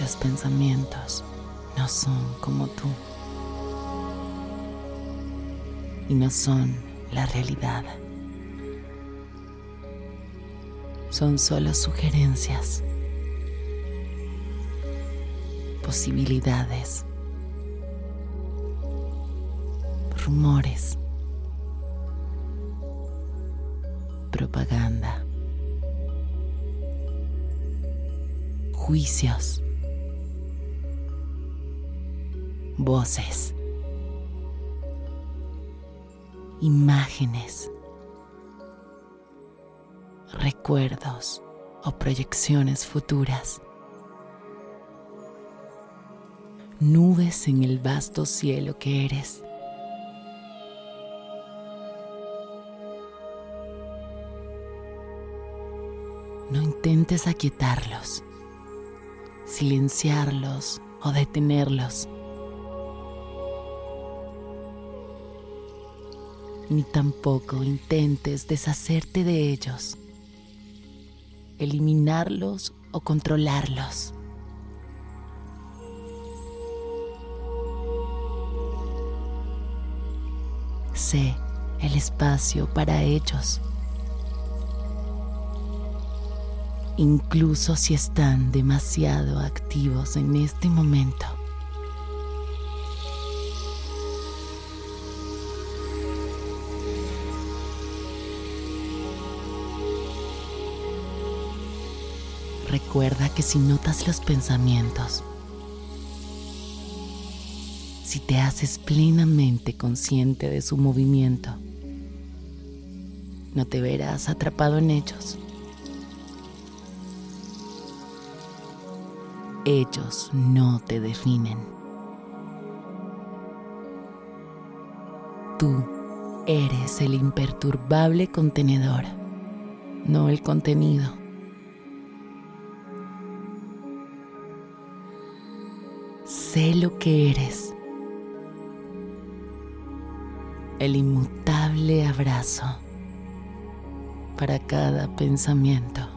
los pensamientos no son como tú y no son la realidad. Son solo sugerencias, posibilidades, rumores, propaganda, juicios, voces, imágenes, recuerdos o proyecciones futuras. Nubes en el vasto cielo que eres. No intentes aquietarlos, silenciarlos o detenerlos. Ni tampoco intentes deshacerte de ellos, eliminarlos o controlarlos. Sé el espacio para ellos. incluso si están demasiado activos en este momento. Recuerda que si notas los pensamientos, si te haces plenamente consciente de su movimiento, no te verás atrapado en ellos. Ellos no te definen. Tú eres el imperturbable contenedor, no el contenido. Sé lo que eres. El inmutable abrazo para cada pensamiento.